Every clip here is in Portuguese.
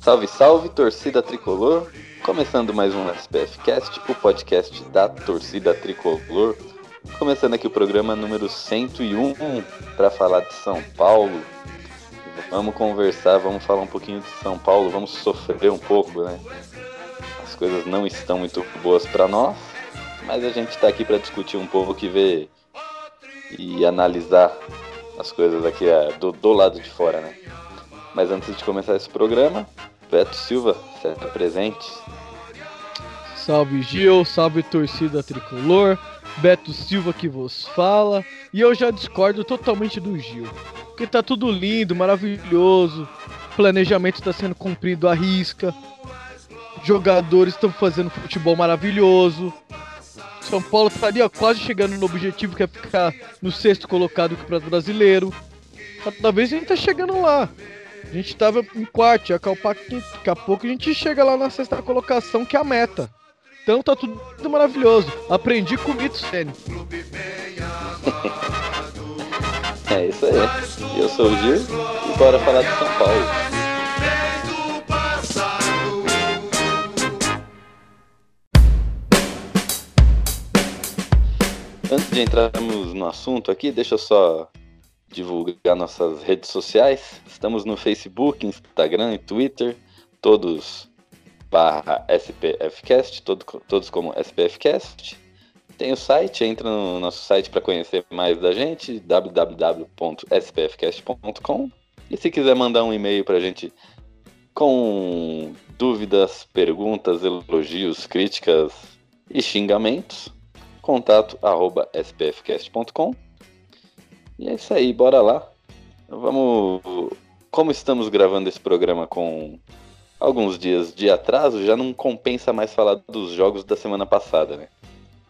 Salve, salve, torcida tricolor! Começando mais um SPF Cast, o podcast da torcida tricolor. Começando aqui o programa número 101 para falar de São Paulo. Vamos conversar, vamos falar um pouquinho de São Paulo, vamos sofrer um pouco, né? As coisas não estão muito boas para nós, mas a gente está aqui para discutir um pouco que vê e analisar as coisas aqui é, do, do lado de fora, né? Mas antes de começar esse programa, Beto Silva, certo presente. Salve Gil, salve torcida tricolor, Beto Silva que vos fala. E eu já discordo totalmente do Gil. Porque tá tudo lindo, maravilhoso. Planejamento está sendo cumprido à risca. Jogadores estão fazendo futebol maravilhoso. São Paulo estaria tá quase chegando no objetivo que é ficar no sexto colocado do Campeonato Brasileiro. Talvez a gente tá chegando lá. A gente tava em quarto, daqui a pouco a gente chega lá na sexta colocação, que é a meta. Então tá tudo maravilhoso. Aprendi com o Mito Sênio. é isso aí. Eu sou o Gil e bora falar de São Paulo. Antes de entrarmos no assunto aqui, deixa eu só divulgar nossas redes sociais. Estamos no Facebook, Instagram e Twitter, todos barra SPFcast, todo, todos como SPFcast. Tem o site, entra no nosso site para conhecer mais da gente, www.spfcast.com. E se quiser mandar um e-mail para a gente com dúvidas, perguntas, elogios, críticas e xingamentos, contato arroba spfcast.com. E é isso aí, bora lá. Vamos. Como estamos gravando esse programa com alguns dias de atraso, já não compensa mais falar dos jogos da semana passada, né?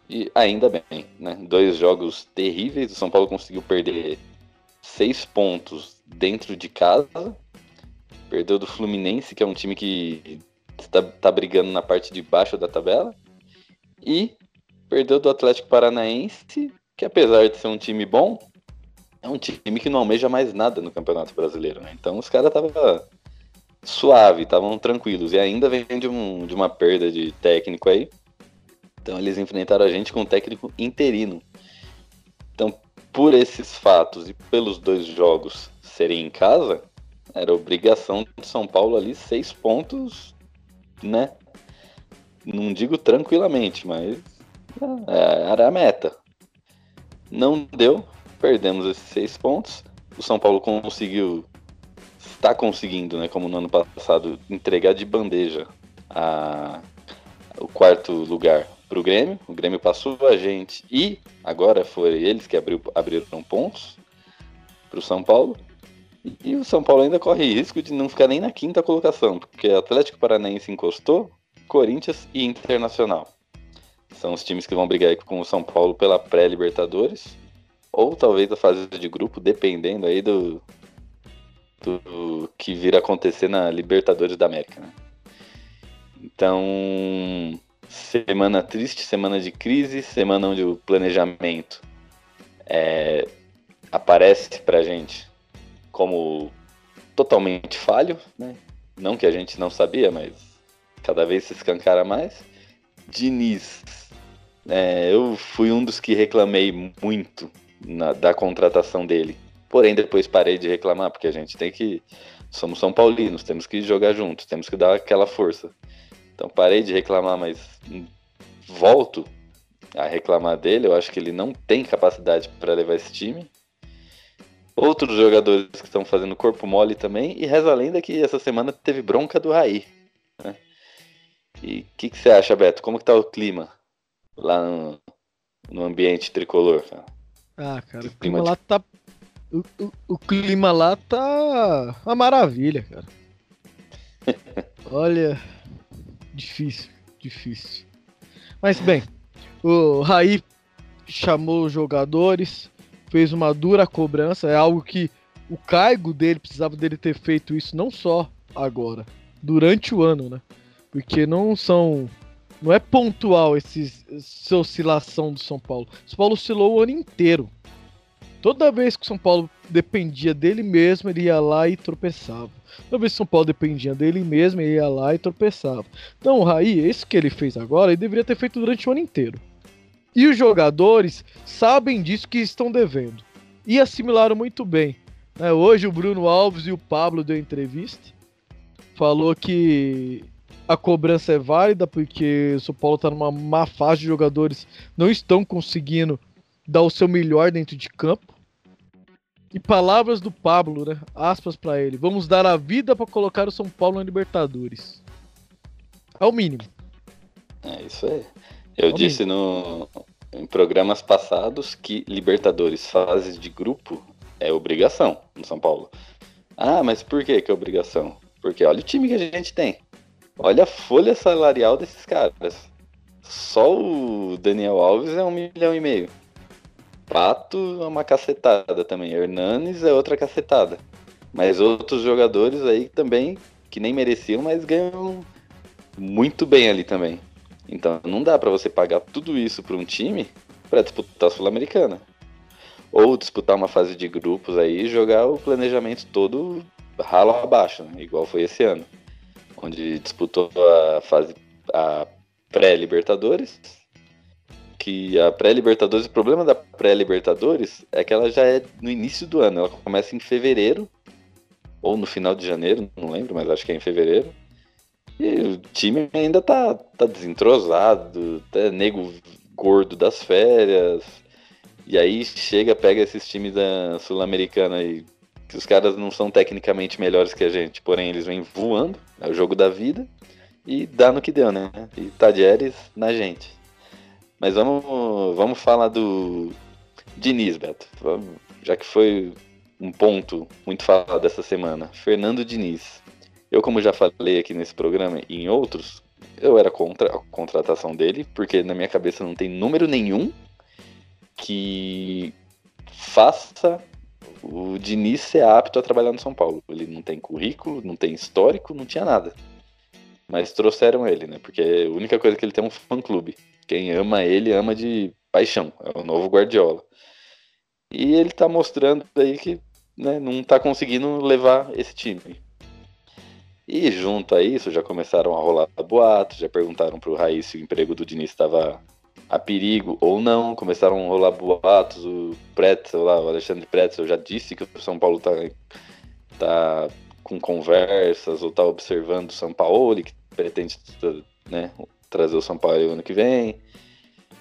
E ainda bem, né? Dois jogos terríveis. O São Paulo conseguiu perder seis pontos dentro de casa. Perdeu do Fluminense, que é um time que está tá brigando na parte de baixo da tabela. E perdeu do Atlético Paranaense, que apesar de ser um time bom, é um time que não almeja mais nada no Campeonato Brasileiro, né? Então os caras estavam suave, estavam tranquilos. E ainda vem de, um, de uma perda de técnico aí. Então eles enfrentaram a gente com um técnico interino. Então, por esses fatos e pelos dois jogos serem em casa, era obrigação de São Paulo ali seis pontos, né? Não digo tranquilamente, mas é, era a meta. Não deu, perdemos esses seis pontos. O São Paulo conseguiu, está conseguindo, né, como no ano passado, entregar de bandeja a, o quarto lugar para o Grêmio. O Grêmio passou a gente e agora foi eles que abriu, abriram pontos para o São Paulo. E, e o São Paulo ainda corre risco de não ficar nem na quinta colocação, porque Atlético Paranaense encostou, Corinthians e Internacional. São os times que vão brigar com o São Paulo pela pré-Libertadores ou talvez a fase de grupo, dependendo aí do, do que vir a acontecer na Libertadores da América. Né? Então, semana triste, semana de crise, semana onde o planejamento é, aparece pra gente como totalmente falho, né? Não que a gente não sabia, mas cada vez se escancara mais. Diniz, é, eu fui um dos que reclamei muito na, da contratação dele. Porém, depois parei de reclamar, porque a gente tem que. Somos São Paulinos, temos que jogar juntos, temos que dar aquela força. Então parei de reclamar, mas volto a reclamar dele. Eu acho que ele não tem capacidade para levar esse time. Outros jogadores que estão fazendo corpo mole também. E reza a lenda que essa semana teve bronca do Raí. Né? E o que, que, você acha, Beto? Como que tá o clima lá no, no ambiente tricolor? Cara? Ah, cara, o clima lá tá. O, o, o, clima lá tá uma maravilha, cara. Olha. Difícil, difícil. Mas bem, o Raí chamou os jogadores, fez uma dura cobrança, é algo que o cargo dele precisava dele ter feito isso não só agora, durante o ano, né? Porque não são não é pontual esses, essa oscilação do São Paulo. O São Paulo oscilou o ano inteiro. Toda vez que o São Paulo dependia dele mesmo, ele ia lá e tropeçava. Toda vez que o São Paulo dependia dele mesmo, ele ia lá e tropeçava. Então, o Raí, isso que ele fez agora, ele deveria ter feito durante o ano inteiro. E os jogadores sabem disso que estão devendo. E assimilaram muito bem. Né? Hoje o Bruno Alves e o Pablo deu entrevista. Falou que a cobrança é válida porque o São Paulo está numa má fase de jogadores não estão conseguindo dar o seu melhor dentro de campo. E palavras do Pablo, né? Aspas para ele. Vamos dar a vida para colocar o São Paulo na Libertadores. É o mínimo. É isso aí. Eu é disse no, em programas passados que Libertadores, fases de grupo, é obrigação no São Paulo. Ah, mas por que, que é obrigação? Porque olha o time que a gente tem. Olha a folha salarial desses caras. Só o Daniel Alves é um milhão e meio. Pato é uma cacetada também. Hernanes é outra cacetada. Mas outros jogadores aí também, que nem mereciam, mas ganham muito bem ali também. Então não dá para você pagar tudo isso para um time para disputar a Sul-Americana. Ou disputar uma fase de grupos aí e jogar o planejamento todo ralo abaixo, né? igual foi esse ano onde disputou a fase a pré-Libertadores. Que a pré-Libertadores, o problema da pré-Libertadores é que ela já é no início do ano, ela começa em fevereiro ou no final de janeiro, não lembro, mas acho que é em fevereiro. E o time ainda tá, tá desentrosado, tá nego gordo das férias. E aí chega, pega esses times da Sul-Americana e que os caras não são tecnicamente melhores que a gente, porém eles vêm voando, é o jogo da vida, e dá no que deu, né? E Tadieres na gente. Mas vamos, vamos falar do Diniz, Beto. Vamos, já que foi um ponto muito falado dessa semana. Fernando Diniz. Eu, como já falei aqui nesse programa e em outros, eu era contra a contratação dele, porque na minha cabeça não tem número nenhum que faça o Diniz é apto a trabalhar no São Paulo. Ele não tem currículo, não tem histórico, não tinha nada. Mas trouxeram ele, né? Porque a única coisa que ele tem é um fã-clube. Quem ama ele, ama de paixão. É o novo Guardiola. E ele tá mostrando aí que né, não tá conseguindo levar esse time. E junto a isso, já começaram a rolar boatos, já perguntaram pro Raiz se o emprego do Diniz estava a perigo ou não. Começaram a rolar boatos. O Pretzel o Alexandre Pretzel já disse que o São Paulo tá, tá com conversas ou tá observando o São Paulo, que pretende né, trazer o São Paulo ano que vem.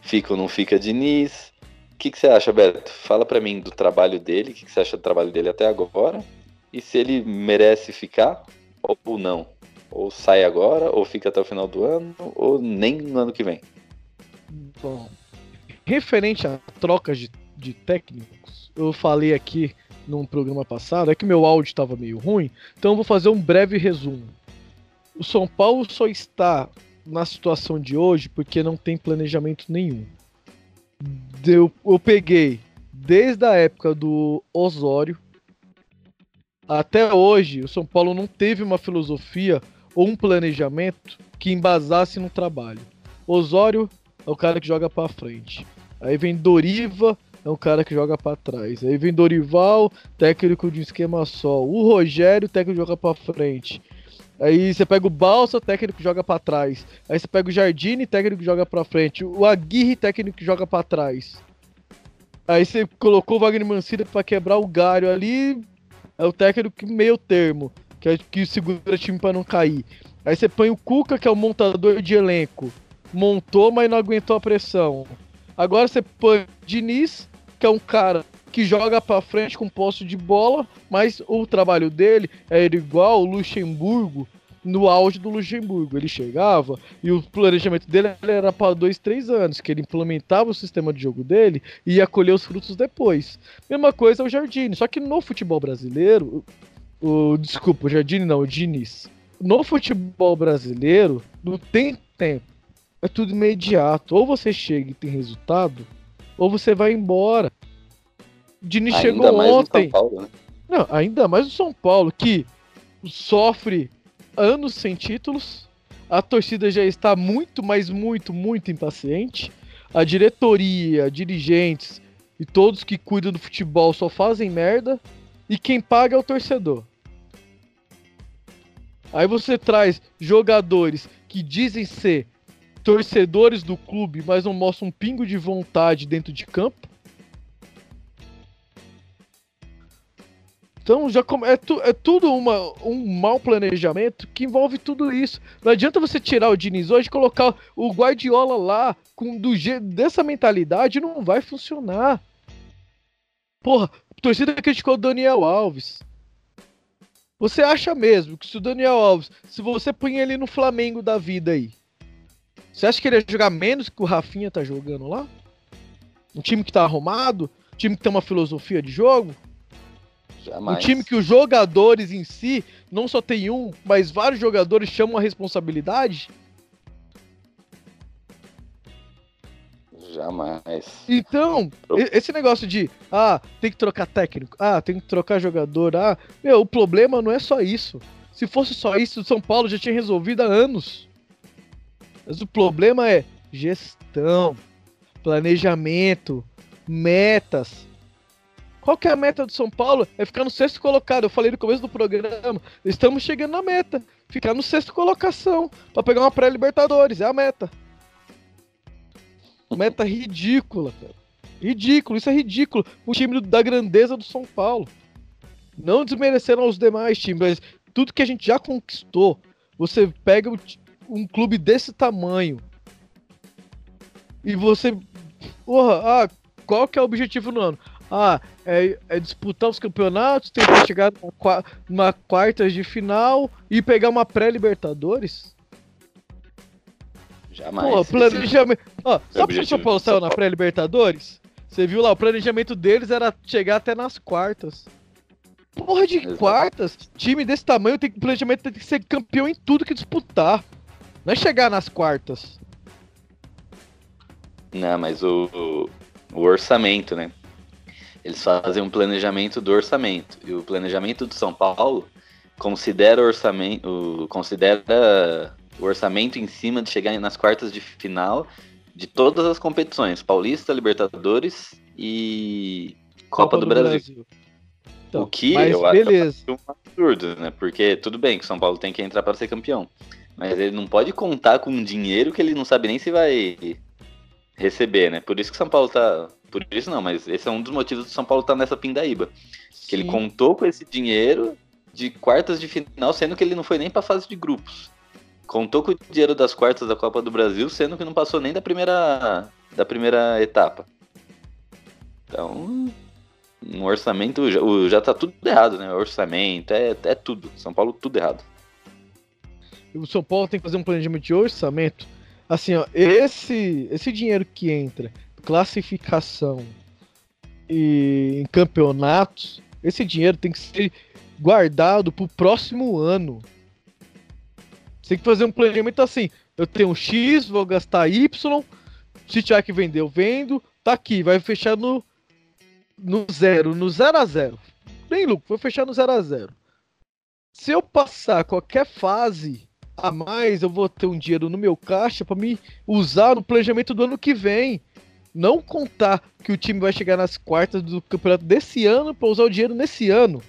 Fica ou não fica Diniz. O que, você acha, Beto? Fala para mim do trabalho dele, o que você acha do trabalho dele até agora e se ele merece ficar ou não. Ou sai agora, ou fica até o final do ano, ou nem no ano que vem. Bom, referente a trocas de, de técnicos, eu falei aqui num programa passado, é que meu áudio estava meio ruim, então eu vou fazer um breve resumo. O São Paulo só está na situação de hoje porque não tem planejamento nenhum. Eu, eu peguei desde a época do Osório até hoje, o São Paulo não teve uma filosofia ou um planejamento que embasasse no trabalho. Osório é o cara que joga para frente. Aí vem Doriva, é um cara que joga para trás. Aí vem Dorival, técnico de esquema só. O Rogério, técnico que joga para frente. Aí você pega o Balsa, técnico que joga para trás. Aí você pega o Jardine, técnico que joga para frente. O Aguirre, técnico que joga para trás. Aí você colocou o Wagner Mancini para quebrar o galho ali. É o técnico meio termo, que, é, que segura o time para não cair. Aí você põe o Cuca, que é o montador de elenco montou, mas não aguentou a pressão. Agora você põe Diniz, que é um cara que joga para frente com posse de bola, mas o trabalho dele é igual o Luxemburgo no auge do Luxemburgo. Ele chegava e o planejamento dele era para dois, três anos, que ele implementava o sistema de jogo dele e ia colher os frutos depois. Mesma coisa o Jardine, só que no futebol brasileiro, o desculpa, o Jardine não, o Diniz. no futebol brasileiro, não tem tempo. É tudo imediato. Ou você chega e tem resultado, ou você vai embora. O Diniz Ainda chegou mais no ontem. São Paulo, né? Não, ainda mais o São Paulo, que sofre anos sem títulos. A torcida já está muito, mas muito, muito impaciente. A diretoria, dirigentes e todos que cuidam do futebol só fazem merda. E quem paga é o torcedor. Aí você traz jogadores que dizem ser torcedores do clube, mas não mostram um pingo de vontade dentro de campo. Então já é, tu- é tudo uma, um mau planejamento que envolve tudo isso. Não adianta você tirar o Diniz hoje e colocar o Guardiola lá com do dessa mentalidade, não vai funcionar. Porra, a torcida criticou o Daniel Alves. Você acha mesmo que se o Daniel Alves, se você põe ele no Flamengo da vida aí, você acha que ele ia jogar menos que o Rafinha tá jogando lá? Um time que tá arrumado? Um time que tem uma filosofia de jogo? Um Jamais. time que os jogadores em si, não só tem um, mas vários jogadores chamam a responsabilidade? Jamais. Então, esse negócio de, ah, tem que trocar técnico, ah, tem que trocar jogador, ah, meu, o problema não é só isso. Se fosse só isso, o São Paulo já tinha resolvido há anos. Mas o problema é gestão, planejamento, metas. Qual que é a meta do São Paulo? É ficar no sexto colocado. Eu falei no começo do programa. Estamos chegando na meta. Ficar no sexto colocação. Pra pegar uma pré-Libertadores. É a meta. Meta ridícula, cara. Ridículo. Isso é ridículo. O time da grandeza do São Paulo. Não desmerecendo aos demais times, mas tudo que a gente já conquistou. Você pega o um clube desse tamanho. E você. Porra, ah, qual que é o objetivo no ano? Ah, é, é disputar os campeonatos, tentar chegar numa, numa quartas de final e pegar uma pré-Libertadores? Jamais. Pô, Esse- planejamento. Ó, sabe por que o São Paulo saiu na pré-Libertadores? Você viu lá, o planejamento deles era chegar até nas quartas. Porra de Exato. quartas? Time desse tamanho tem planejamento tem que ser campeão em tudo que disputar. Não é chegar nas quartas. Não, mas o, o, orçamento, né? Eles fazem um planejamento do orçamento. E o planejamento do São Paulo considera o orçamento, o- considera o orçamento em cima de chegar nas quartas de final de todas as competições, Paulista, Libertadores e Copa, do, Brasil. Então, O que eu acho beleza. um absurdo, né? Porque tudo bem que o São Paulo tem que entrar para ser campeão, mas ele não pode contar com um dinheiro que ele não sabe nem se vai receber, né? Por isso que o São Paulo tá, por isso não, mas esse é um dos motivos do São Paulo estar nessa pindaíba, que ele Sim. contou com esse dinheiro de quartas de final, sendo que ele não foi nem para fase de grupos. Contou com o dinheiro das quartas da Copa do Brasil, sendo que não passou nem da primeira da primeira etapa. Então, um orçamento já, já tá tudo errado, né? Orçamento, é, é tudo. São Paulo, tudo errado. O São Paulo tem que fazer um planejamento de orçamento. Assim, ó, esse, esse dinheiro que entra, classificação e em campeonatos, esse dinheiro tem que ser guardado pro próximo ano. Tem que fazer um planejamento assim. Eu tenho X, vou gastar Y. Se tiver que vender, eu vendo. Tá aqui, vai fechar no, no zero, no zero a zero. Nem lucro, vou fechar no zero a zero. Se eu passar qualquer fase a mais, eu vou ter um dinheiro no meu caixa para me usar no planejamento do ano que vem. Não contar que o time vai chegar nas quartas do campeonato desse ano para usar o dinheiro nesse ano.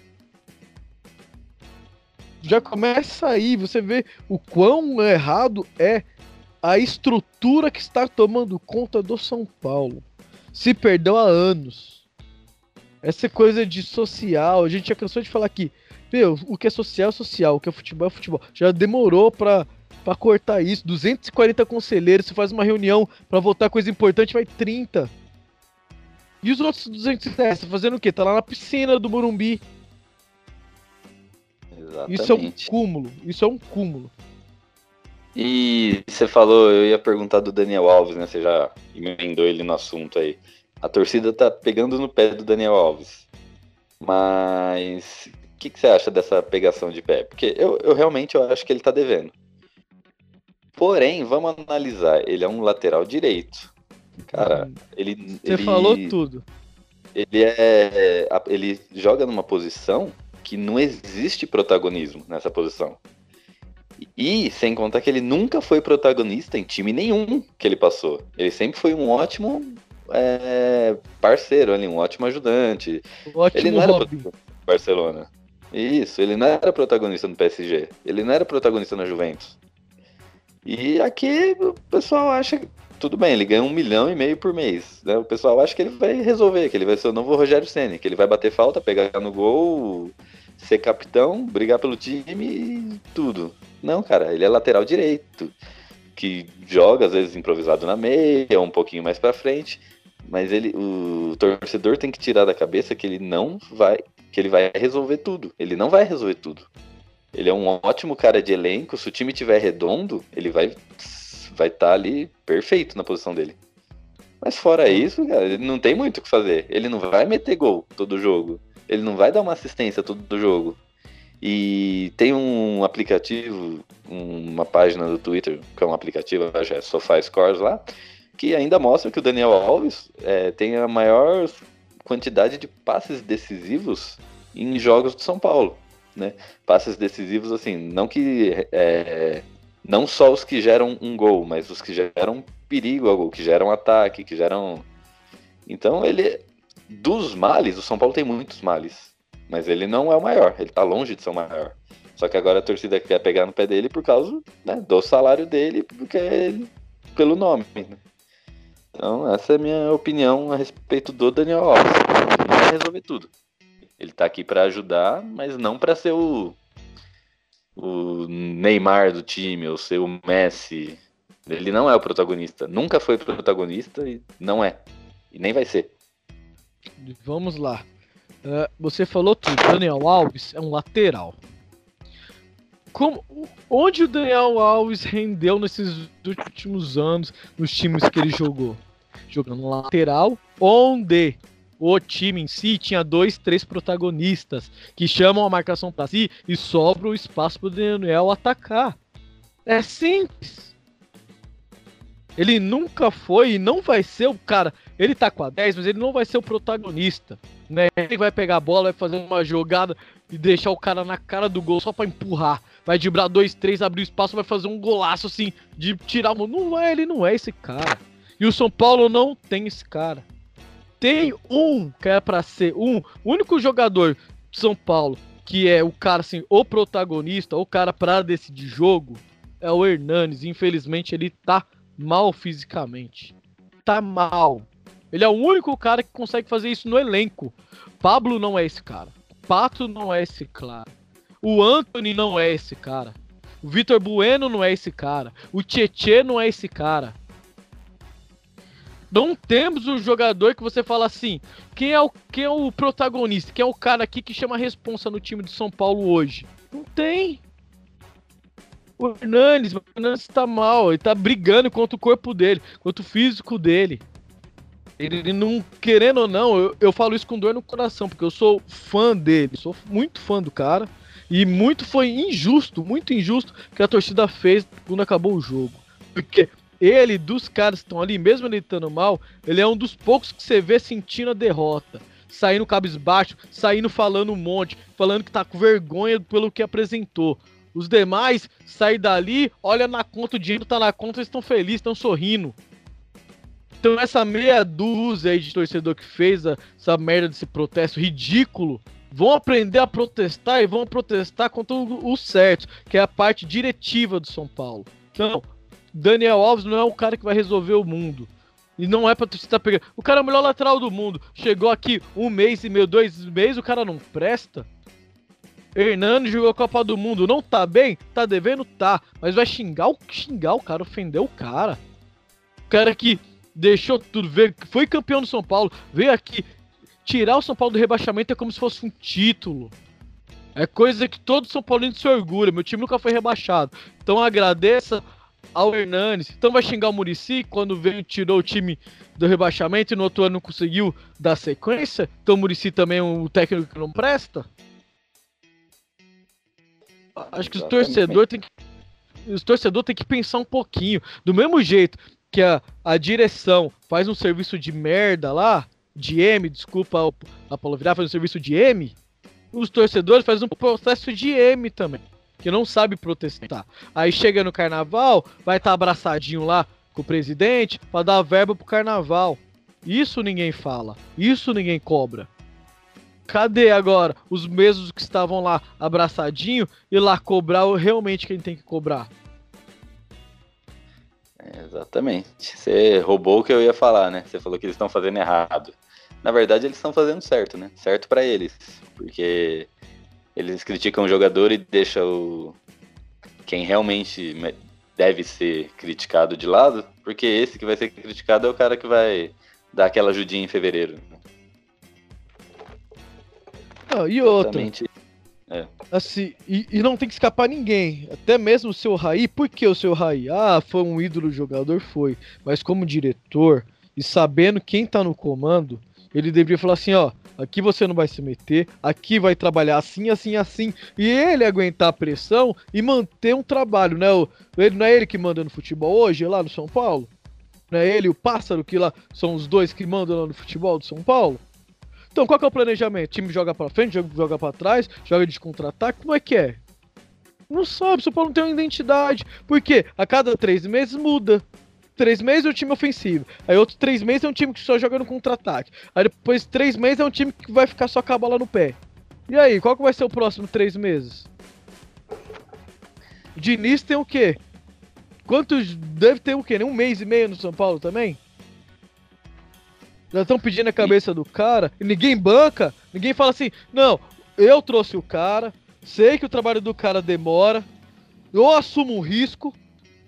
Já começa aí, você vê o quão errado é a estrutura que está tomando conta do São Paulo. Se perdeu há anos. Essa coisa de social, a gente já cansou de falar aqui. Meu, o que é social é social, o que é futebol é futebol. Já demorou pra, pra cortar isso. 240 conselheiros, você faz uma reunião pra votar coisa importante, vai 30. E os outros 210, tá fazendo o quê? Tá lá na piscina do Morumbi. Exatamente. Isso é um cúmulo. Isso é um cúmulo. E você falou, eu ia perguntar do Daniel Alves, né? Você já emendou ele no assunto aí. A torcida tá pegando no pé do Daniel Alves. Mas que, que você acha dessa pegação de pé? Porque eu, eu realmente eu acho que ele tá devendo. Porém, vamos analisar. Ele é um lateral direito. Cara, Hum. ele. Você ele, falou tudo. Ele é. Ele joga numa posição que não existe protagonismo nessa posição. E sem contar que ele nunca foi protagonista em time nenhum que ele passou. Ele sempre foi um ótimo é, parceiro ali, um ótimo ajudante. Ótimo Ele não era no Barcelona. Isso, ele não era protagonista no PSG. Ele não era protagonista na Juventus. E aqui o pessoal acha. Tudo bem, ele ganha um milhão e meio por mês. Né? O pessoal acha que ele vai resolver, que ele vai ser o novo Rogério Senna, que ele vai bater falta, pegar no gol, ser capitão, brigar pelo time e tudo. Não, cara, ele é lateral direito, que joga às vezes improvisado na meia, um pouquinho mais pra frente, mas ele, o torcedor tem que tirar da cabeça que ele não vai, que ele vai resolver tudo. Ele não vai resolver tudo. Ele é um ótimo cara de elenco, se o time tiver redondo, ele vai vai estar ali perfeito na posição dele. Mas fora isso, cara, ele não tem muito o que fazer. Ele não vai meter gol todo jogo. Ele não vai dar uma assistência todo jogo. E tem um aplicativo, um- uma página do Twitter, que é um aplicativo, acho, é Sofá Scores lá, que ainda mostra que o Daniel Alves é, tem a maior quantidade de passes decisivos em jogos do São Paulo, né? Passes decisivos, assim, não que é, não só os que geram um gol, mas os que geram perigo ao gol, que geram ataque, que geram. Então ele. Dos males, o São Paulo tem muitos males. Mas ele não é o maior, ele tá longe de ser o maior. Só que agora a torcida quer pegar no pé dele por causa né, do salário dele, porque é ele, pelo nome. né? Então, essa é a minha opinião a respeito do Daniel Alves. Ele vai resolver tudo. Ele tá aqui pra ajudar, mas não pra ser o, o Neymar do time, ou ser o Messi. Ele não é o protagonista. Nunca foi protagonista e não é. E nem vai ser. Vamos lá. É, você falou tudo. Daniel Alves é um lateral. Como, onde o Daniel Alves rendeu nesses últimos anos nos times que ele jogou? Jogando lateral, onde o time em si tinha dois, três protagonistas que chamam a marcação para si e sobra o espaço para o Daniel atacar. É simples. Ele nunca foi e não vai ser o cara. Ele tá com a 10, mas ele não vai ser o protagonista. Né? Ele vai pegar a bola, vai fazer uma jogada e deixar o cara na cara do gol só pra empurrar. Vai driblar dois, três, abrir o espaço, vai fazer um golaço assim, de tirar o. Não é, ele não é esse cara. E o São Paulo não tem esse cara. Tem um que é pra ser um. O único jogador de São Paulo que é o cara assim, o protagonista, o cara pra decidir jogo, é o Hernanes. Infelizmente ele tá mal fisicamente. Tá mal. Ele é o único cara que consegue fazer isso no elenco. Pablo não é esse cara. Pato não é esse cara. O Anthony não é esse cara. O Vitor Bueno não é esse cara. O Tietê não é esse cara. Não temos um jogador que você fala assim: quem é o, quem é o protagonista? Quem é o cara aqui que chama a responsa no time de São Paulo hoje? Não tem. O Hernandes, o Hernandes tá mal, ele tá brigando contra o corpo dele, contra o físico dele. Ele, ele não, querendo ou não, eu, eu falo isso com dor no coração, porque eu sou fã dele, sou muito fã do cara. E muito foi injusto, muito injusto que a torcida fez quando acabou o jogo. Porque ele, dos caras que estão ali, mesmo ele estando mal, ele é um dos poucos que você vê sentindo a derrota. Saindo cabisbaixo, saindo falando um monte, falando que tá com vergonha pelo que apresentou. Os demais saem dali, olha na conta, o dinheiro tá na conta, eles estão felizes, estão sorrindo. Então essa meia dúzia aí de torcedor que fez a- essa merda desse protesto ridículo, vão aprender a protestar e vão protestar contra o, o certo, que é a parte diretiva do São Paulo. Então, Daniel Alves não é o cara que vai resolver o mundo. E não é pra torcida pegar. O cara é o melhor lateral do mundo. Chegou aqui um mês e meio, dois meses, o cara não presta. Hernando jogou a Copa do Mundo, não tá bem? Tá devendo? Tá. Mas vai xingar o, xingar o cara, ofender o cara. O cara que deixou tudo, veio, foi campeão do São Paulo, veio aqui. Tirar o São Paulo do rebaixamento é como se fosse um título. É coisa que todo São Paulino se orgulha. Meu time nunca foi rebaixado. Então agradeça ao Hernanes. Então vai xingar o Murici quando veio tirou o time do rebaixamento e no outro ano não conseguiu dar sequência. Então o Murici também é um técnico que não presta. Acho que os torcedores têm que. Os torcedores têm que pensar um pouquinho. Do mesmo jeito que a, a direção faz um serviço de merda lá, de M, desculpa a Paulo Virar, faz um serviço de M, os torcedores fazem um processo de M também. Que não sabe protestar. Aí chega no carnaval, vai estar tá abraçadinho lá com o presidente para dar verba pro carnaval. Isso ninguém fala. Isso ninguém cobra. Cadê agora os mesmos que estavam lá abraçadinho e lá cobrar realmente quem tem que cobrar? Exatamente. Você roubou o que eu ia falar, né? Você falou que eles estão fazendo errado. Na verdade, eles estão fazendo certo, né? Certo para eles, porque eles criticam o jogador e deixam o quem realmente deve ser criticado de lado, porque esse que vai ser criticado é o cara que vai dar aquela ajudinha em fevereiro. Né? Ah, e outra. É. Assim, e, e, não tem que escapar ninguém. Até mesmo o seu Raí. Por que o seu Raí? Ah, foi um ídolo jogador? Foi. Mas como diretor, e sabendo quem tá no comando, ele deveria falar assim, ó. Aqui você não vai se meter, aqui vai trabalhar assim, assim, assim. E ele aguentar a pressão e manter um trabalho, né? Ele, não é ele que manda no futebol hoje, lá no São Paulo? Não é ele e o Pássaro que lá são os dois que mandam lá no futebol do São Paulo? Então, qual que é o planejamento? O time joga pra frente, joga, joga pra trás, joga de contra-ataque, como é que é? Não sabe, o São Paulo não tem uma identidade. Por quê? A cada três meses muda. Três meses é um time ofensivo. Aí outros três meses é um time que só joga no contra-ataque. Aí depois três meses é um time que vai ficar só com a bola no pé. E aí, qual que vai ser o próximo três meses? O Diniz tem o quê? Quantos. Deve ter o quê? Um mês e meio no São Paulo também? Já estão pedindo a cabeça do cara e ninguém banca, ninguém fala assim: não, eu trouxe o cara, sei que o trabalho do cara demora, eu assumo um risco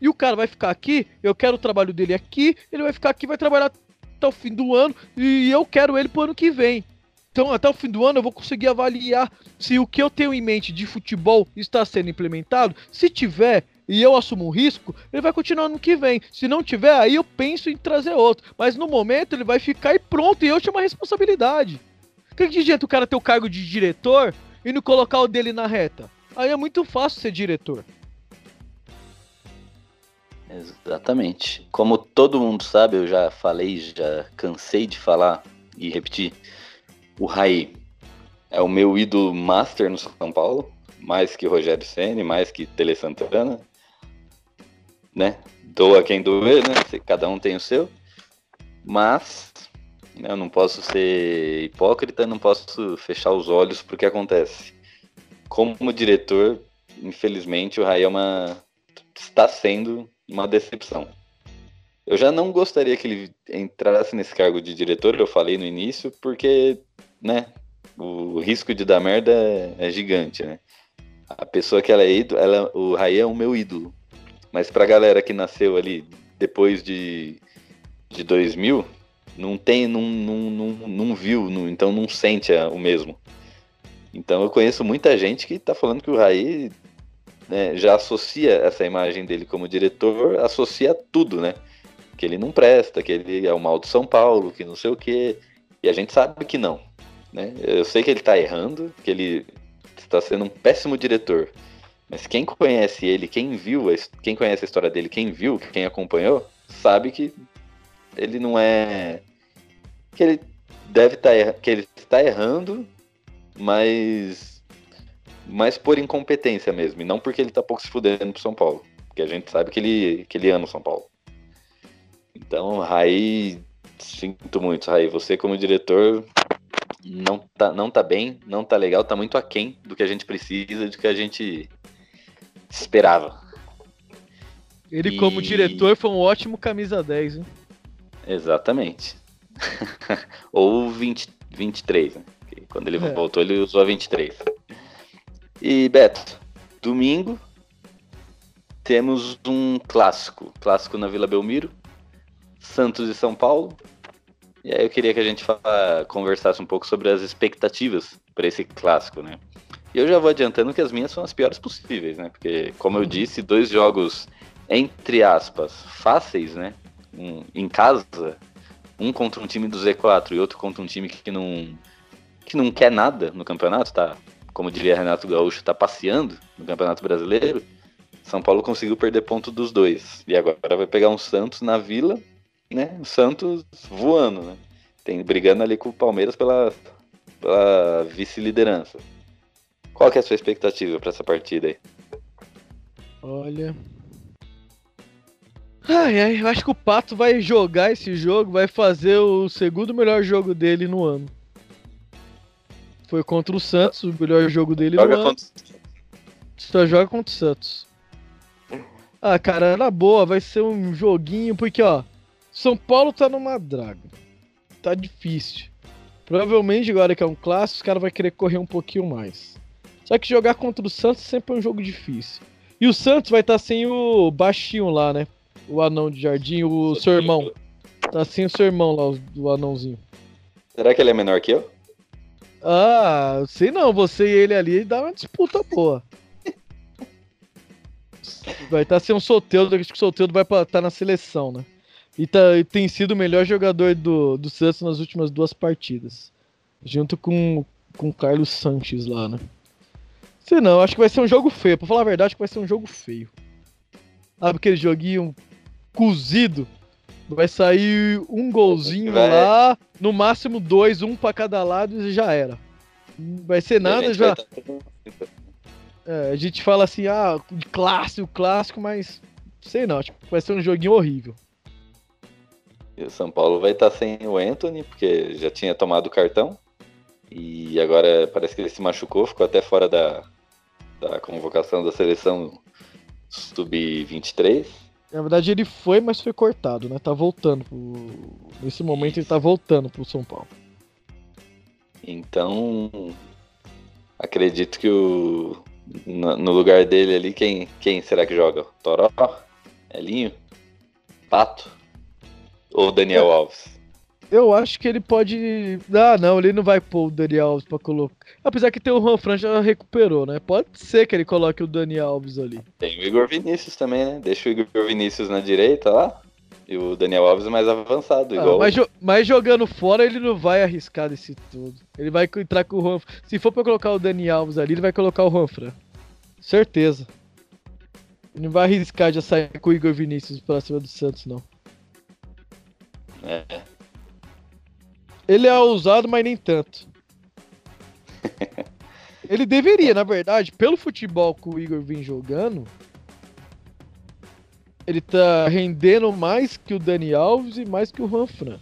e o cara vai ficar aqui, eu quero o trabalho dele aqui, ele vai ficar aqui, vai trabalhar até o fim do ano e eu quero ele pro ano que vem. Então, até o fim do ano eu vou conseguir avaliar se o que eu tenho em mente de futebol está sendo implementado. Se tiver, e eu assumo um risco, ele vai continuar no que vem. Se não tiver, aí eu penso em trazer outro. Mas no momento ele vai ficar e pronto, e eu chamo a responsabilidade. Que adianta o cara ter o cargo de diretor e não colocar o dele na reta? Aí é muito fácil ser diretor. Exatamente. Como todo mundo sabe, eu já falei, já cansei de falar e repetir. O Raí é o meu ídolo master no São Paulo, mais que Rogério Ceni, mais que Tele Santana, né? Doa quem doer, né? Cada um tem o seu. Mas né, eu não posso ser hipócrita, não posso fechar os olhos para o que acontece. Como diretor, infelizmente, o Rai é uma... está sendo uma decepção. Eu já não gostaria que ele entrasse nesse cargo de diretor, eu falei no início, porque, né, o risco de dar merda é, é gigante, né? A pessoa que ela é ídolo, ela, o Rai é o meu ídolo. Mas pra galera que nasceu ali depois de, de 2000, não tem, não, não, não, não viu, não, então não sente o mesmo. Então eu conheço muita gente que tá falando que o Raí né, já associa essa imagem dele como diretor, associa tudo, né? Que ele não presta, que ele é o mal do São Paulo, que não sei o quê. E a gente sabe que não. Né? Eu sei que ele tá errando, que ele está sendo um péssimo diretor. Mas quem conhece ele, quem viu, quem conhece a história dele, quem viu, quem acompanhou, sabe que ele não é. que ele deve estar tá que ele está errando, mas mas por incompetência mesmo, e não porque ele está pouco se fudendo pro São Paulo, porque a gente sabe que ele que ele ama o São Paulo. Então, Raí, sinto muito, Raí, você como diretor não tá, não tá bem, não tá legal, tá muito aquém do que a gente precisa, do que a gente esperava. Ele, e... como diretor, foi um ótimo camisa 10, hein? Exatamente. Ou 20, 23, né? Quando ele é. voltou, ele usou a 23. E, Beto, domingo temos um clássico. Clássico na Vila Belmiro. Santos e São Paulo. E aí eu queria que a gente fala, conversasse um pouco sobre as expectativas para esse clássico, né? E eu já vou adiantando que as minhas são as piores possíveis, né? Porque, como eu disse, dois jogos, entre aspas, fáceis, né? Um, em casa, um contra um time do Z4 e outro contra um time que não, que não quer nada no campeonato, tá como diria Renato Gaúcho, está passeando no Campeonato Brasileiro, São Paulo conseguiu perder ponto dos dois. E agora vai pegar um Santos na Vila, né? O Santos voando, né? Tem brigando ali com o Palmeiras pela, pela vice-liderança. Qual que é a sua expectativa para essa partida aí? Olha. Ai, ai, eu acho que o Pato vai jogar esse jogo, vai fazer o segundo melhor jogo dele no ano. Foi contra o Santos, o melhor jogo dele Joga ano. contra... Só joga contra o Santos. Ah, cara, na boa, vai ser um joguinho, porque, ó, São Paulo tá numa draga. Tá difícil. Provavelmente agora que é um clássico, os caras vão querer correr um pouquinho mais. Só que jogar contra o Santos sempre é um jogo difícil. E o Santos vai estar sem o baixinho lá, né? O anão de jardim, o seu irmão. Tá sem o seu irmão lá, o- o anãozinho. Será que ele é menor que eu? Ah, sei não, você e ele ali dá uma disputa boa. Vai estar sem um Soteldo, acho que o Soteldo vai estar na seleção, né? E, tá, e tem sido o melhor jogador do, do Santos nas últimas duas partidas. Junto com, com o Carlos Sanches lá, né? Sei não, acho que vai ser um jogo feio. Pra falar a verdade, acho que vai ser um jogo feio. Sabe aquele joguinho cozido? Vai sair um golzinho Vai. lá, no máximo dois, um pra cada lado e já era. Não vai ser nada, já. tá- É, a gente fala assim, ah, clássico, clássico, mas sei não, tipo, vai ser um joguinho horrível. E o São Paulo vai estar sem o Anthony, porque já tinha tomado o cartão. E agora parece que ele se machucou, ficou até fora da, da convocação da seleção sub-23. Na verdade ele foi, mas foi cortado, né? Tá voltando pro... Nesse momento ele tá voltando pro São Paulo. Então, acredito que o no, no lugar dele ali, quem, quem será que joga? Toró? Elinho? Pato? Ou Daniel Alves? Eu acho que ele pode. Ah, não, ele não vai pôr o Daniel Alves pra colocar. Apesar que tem o Juan Fran já recuperou, né? Pode ser que ele coloque o Daniel Alves ali. Tem o Igor Vinícius também, né? Deixa o Igor Vinícius na direita lá. E o Daniel Alves mais avançado, Ah, igual. mas, jo- mas jogando fora, ele não vai arriscar desse tudo. Ele vai entrar com o Juan. Se for pra colocar o Dani Alves ali, ele vai colocar o Juan Fran. Certeza. Ele não vai arriscar de sair com o Igor Vinícius pra cima do Santos, não. É. Ele é ousado, mas nem tanto. Ele deveria, na verdade, pelo futebol que o Igor vem jogando, ele tá rendendo mais que o Dani Alves e mais que o Juan Fran.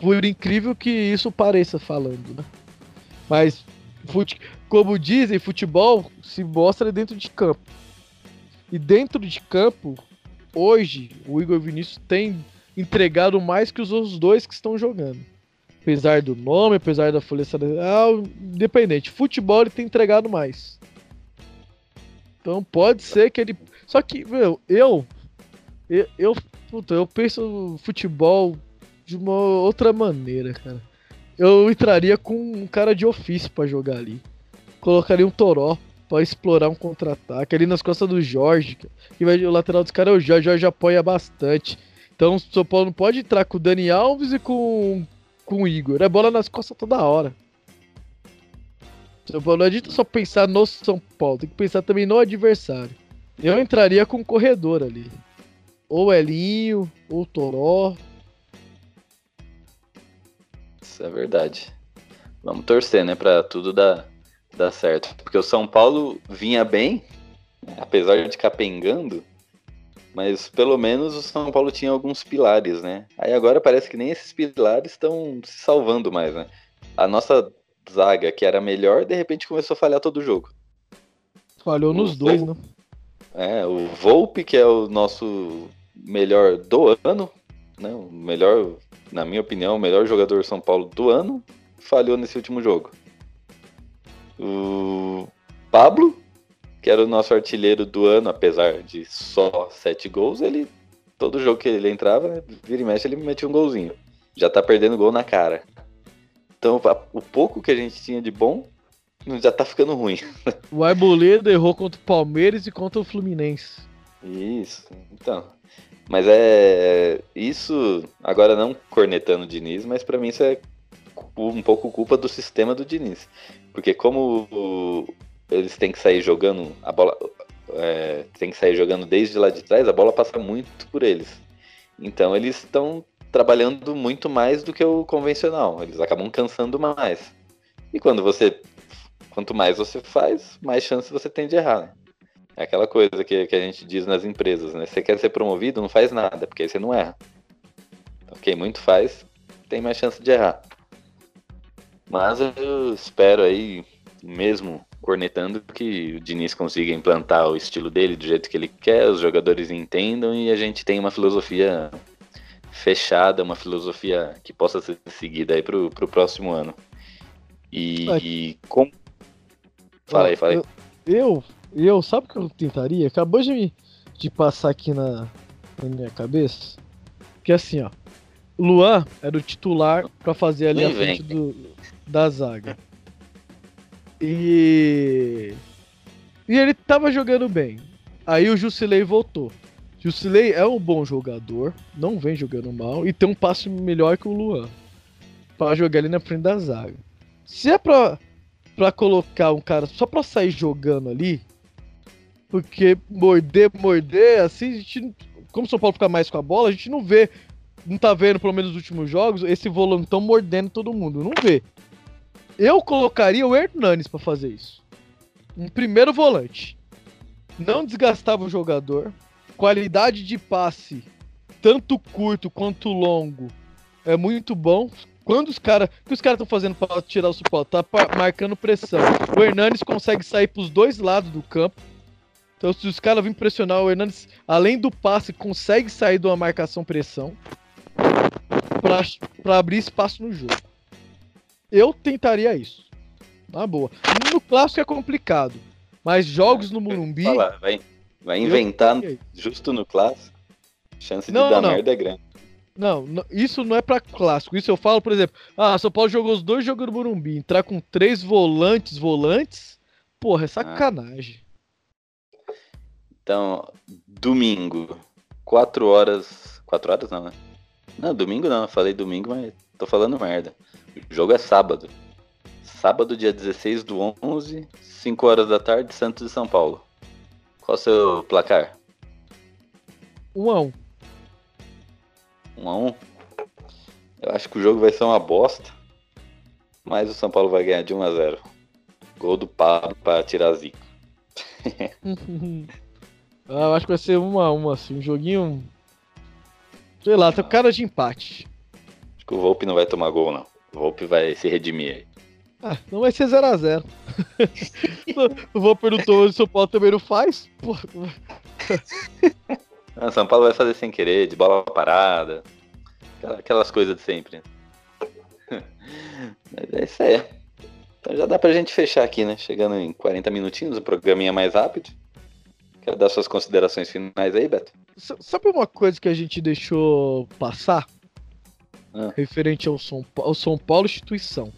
Por incrível que isso pareça falando, né? Mas, fute- como dizem, futebol se mostra dentro de campo. E dentro de campo, hoje, o Igor Vinícius tem entregado mais que os outros dois que estão jogando. Apesar do nome, apesar da folha salarial, independente. Futebol ele tem entregado mais. Então pode ser que ele. Só que, meu, eu. Eu, eu, puta, eu penso futebol de uma outra maneira, cara. Eu entraria com um cara de ofício pra jogar ali. Colocaria um Toró pra explorar um contra-ataque ali nas costas do Jorge. Que vai, o lateral dos caras é o Jorge, o Jorge apoia bastante. Então o São Paulo não pode entrar com o Dani Alves e com, com o Igor. É bola nas costas toda hora. São Paulo não adianta só pensar no São Paulo, tem que pensar também no adversário. Eu entraria com um corredor ali. Ou Elinho, ou Toró. Isso é verdade. Vamos torcer, né, pra tudo dar, dar certo. Porque o São Paulo vinha bem, né, apesar de capengando, mas pelo menos o São Paulo tinha alguns pilares, né? Aí agora parece que nem esses pilares estão se salvando mais, né? A nossa zaga, que era melhor, de repente começou a falhar todo o jogo. Falhou nos dois, né? É, o Volpe, que é o nosso melhor do ano, né? O melhor, na minha opinião, o melhor jogador do São Paulo do ano, falhou nesse último jogo. O Pablo, que era o nosso artilheiro do ano, apesar de só sete gols, ele todo jogo que ele entrava, né, vira e mexe, ele metia um golzinho. Já tá perdendo gol na cara. Então, o pouco que a gente tinha de bom já tá ficando ruim. O Arboleda errou contra o Palmeiras e contra o Fluminense. Isso, então. Mas é. Isso, agora não cornetando o Diniz, mas pra mim isso é um pouco culpa do sistema do Diniz. Porque como o, eles têm que sair jogando a bola. É, tem que sair jogando desde lá de trás, a bola passa muito por eles. Então eles estão trabalhando muito mais do que o convencional. Eles acabam cansando mais. E quando você. Quanto mais você faz, mais chance você tem de errar. Né? É aquela coisa que, que a gente diz nas empresas, né? Você quer ser promovido, não faz nada, porque aí você não erra. Então, quem muito faz, tem mais chance de errar. Mas eu espero aí, mesmo cornetando, que o Diniz consiga implantar o estilo dele do jeito que ele quer, os jogadores entendam e a gente tenha uma filosofia fechada, uma filosofia que possa ser seguida aí pro, pro próximo ano. E, e como. Fala aí, fala aí. Eu, eu, sabe o que eu tentaria? Acabou de, de passar aqui na, na minha cabeça. Que assim, ó. Luan era o titular para fazer ali a frente do, da zaga. E. E ele tava jogando bem. Aí o Jusilei voltou. Jusilei é um bom jogador, não vem jogando mal e tem um passe melhor que o Luan. Pra jogar ali na frente da zaga. Se é pra, pra colocar um cara só pra sair jogando ali, porque morder, morder, assim, a gente, como o São Paulo fica mais com a bola, a gente não vê, não tá vendo, pelo menos nos últimos jogos, esse volantão mordendo todo mundo. Não vê. Eu colocaria o Hernanes para fazer isso. Um primeiro volante. Não desgastava o jogador. Qualidade de passe, tanto curto quanto longo, é muito bom. Quando os caras. O que os caras estão fazendo para tirar o suporte? Tá marcando pressão. O Hernanes consegue sair pros dois lados do campo. Então, se os caras virem pressionar, o Hernandes, além do passe, consegue sair de uma marcação-pressão para abrir espaço no jogo. Eu tentaria isso. Na boa. No clássico é complicado. Mas jogos no Morumbi. Fala, vai, vai inventar justo no clássico. Chance de não, dar não. merda é grande. Não, isso não é para clássico. Isso eu falo, por exemplo, ah, São Paulo jogou os dois jogos no Morumbi, entrar com três volantes, volantes, porra, é sacanagem. Ah. Então, domingo, quatro horas, quatro horas não, né? Não, domingo não, eu falei domingo, mas tô falando merda. O jogo é sábado. Sábado, dia 16 do 11, 5 horas da tarde, Santos e São Paulo. Qual o seu placar? 1 a 1 1 a 1 Eu acho que o jogo vai ser uma bosta. Mas o São Paulo vai ganhar de 1 a 0 Gol do Pablo para tirar zico. ah, eu acho que vai ser 1 a 1 assim. Um joguinho. Sei lá, tá cara de empate. Acho que o Volpe não vai tomar gol, não. O Volpe vai se redimir aí. Ah, não vai ser 0x0. o Volpe perguntou se o São Paulo também não faz. Pô. Não, São Paulo vai fazer sem querer, de bola parada. Aquelas coisas de sempre. Mas é isso aí. Então já dá pra gente fechar aqui, né? Chegando em 40 minutinhos, o programinha mais rápido. Quer dar suas considerações finais aí, Beto? Sabe uma coisa que a gente deixou passar? Ah. Referente ao São, ao São Paulo instituição.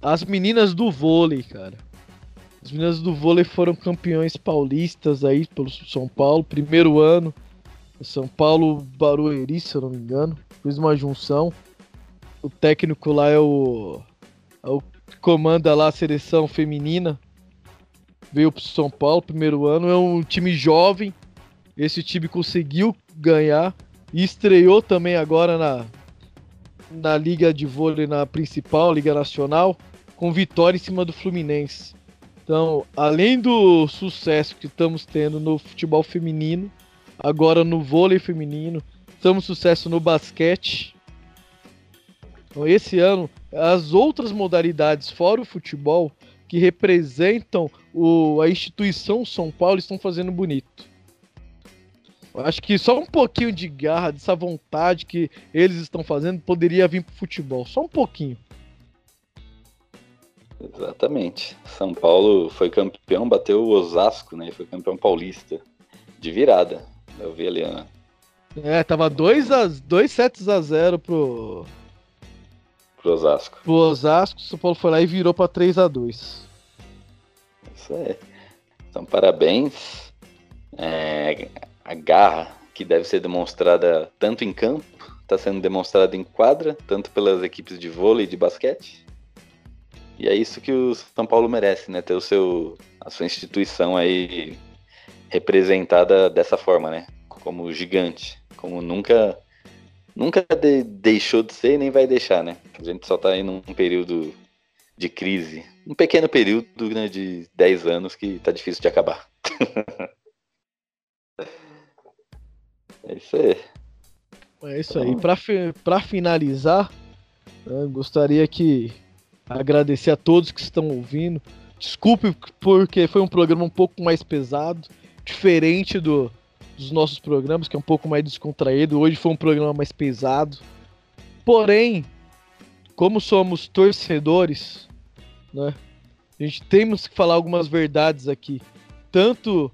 As meninas do vôlei, cara. As meninas do vôlei foram campeões paulistas aí pelo São Paulo, primeiro ano. São Paulo Barueri, se eu não me engano. Fiz uma junção. O técnico lá é o. É o que comanda lá a seleção feminina. Veio pro São Paulo, primeiro ano. É um time jovem. Esse time conseguiu ganhar. E estreou também agora na, na Liga de Vôlei, na principal, Liga Nacional, com vitória em cima do Fluminense. Então, além do sucesso que estamos tendo no futebol feminino, agora no vôlei feminino, estamos sucesso no basquete. Então, esse ano, as outras modalidades fora o futebol que representam o, a instituição São Paulo estão fazendo bonito. Acho que só um pouquinho de garra, dessa vontade que eles estão fazendo, poderia vir pro futebol. Só um pouquinho. Exatamente. São Paulo foi campeão, bateu o Osasco, né? Foi campeão paulista. De virada. Eu vi ali, né? É, tava 2 a 2 sets a 0 pro pro Osasco. Pro Osasco, São Paulo foi lá e virou para 3 a 2. Isso aí. Então, parabéns. É, a garra que deve ser demonstrada tanto em campo está sendo demonstrado em quadra, tanto pelas equipes de vôlei e de basquete. E é isso que o São Paulo merece, né? Ter o seu, a sua instituição aí representada dessa forma, né? Como gigante, como nunca nunca de, deixou de ser e nem vai deixar, né? A gente só tá aí num período de crise, um pequeno período né, de 10 anos que tá difícil de acabar. é isso aí. É isso aí. Para fi finalizar, né, gostaria que agradecer a todos que estão ouvindo. Desculpe porque foi um programa um pouco mais pesado, diferente do, dos nossos programas, que é um pouco mais descontraído. Hoje foi um programa mais pesado. Porém, como somos torcedores, né? A gente temos que falar algumas verdades aqui, tanto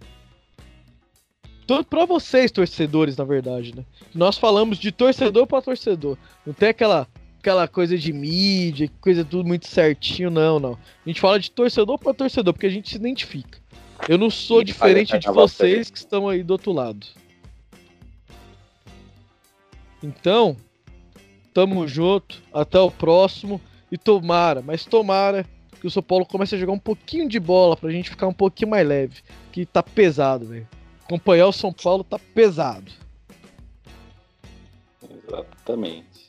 para vocês torcedores, na verdade, né? Nós falamos de torcedor para torcedor. Não tem aquela aquela coisa de mídia, coisa tudo muito certinho, não, não. A gente fala de torcedor para torcedor, porque a gente se identifica. Eu não sou diferente de vocês que estão aí do outro lado. Então, tamo junto, até o próximo e tomara, mas tomara que o São Paulo comece a jogar um pouquinho de bola pra gente ficar um pouquinho mais leve, que tá pesado, velho. Acompanhar o São Paulo tá pesado. Exatamente.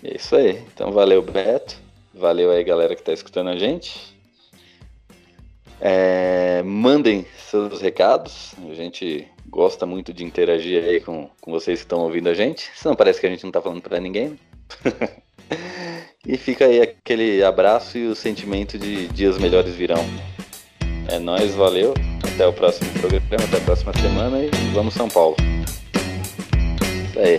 É isso aí. Então valeu, Beto. Valeu aí, galera que tá escutando a gente. É, mandem seus recados. A gente gosta muito de interagir aí com, com vocês que estão ouvindo a gente. Senão parece que a gente não tá falando para ninguém. Né? e fica aí aquele abraço e o sentimento de dias melhores virão. É nóis, valeu. Até o próximo programa, até a próxima semana e vamos São Paulo. Isso aí.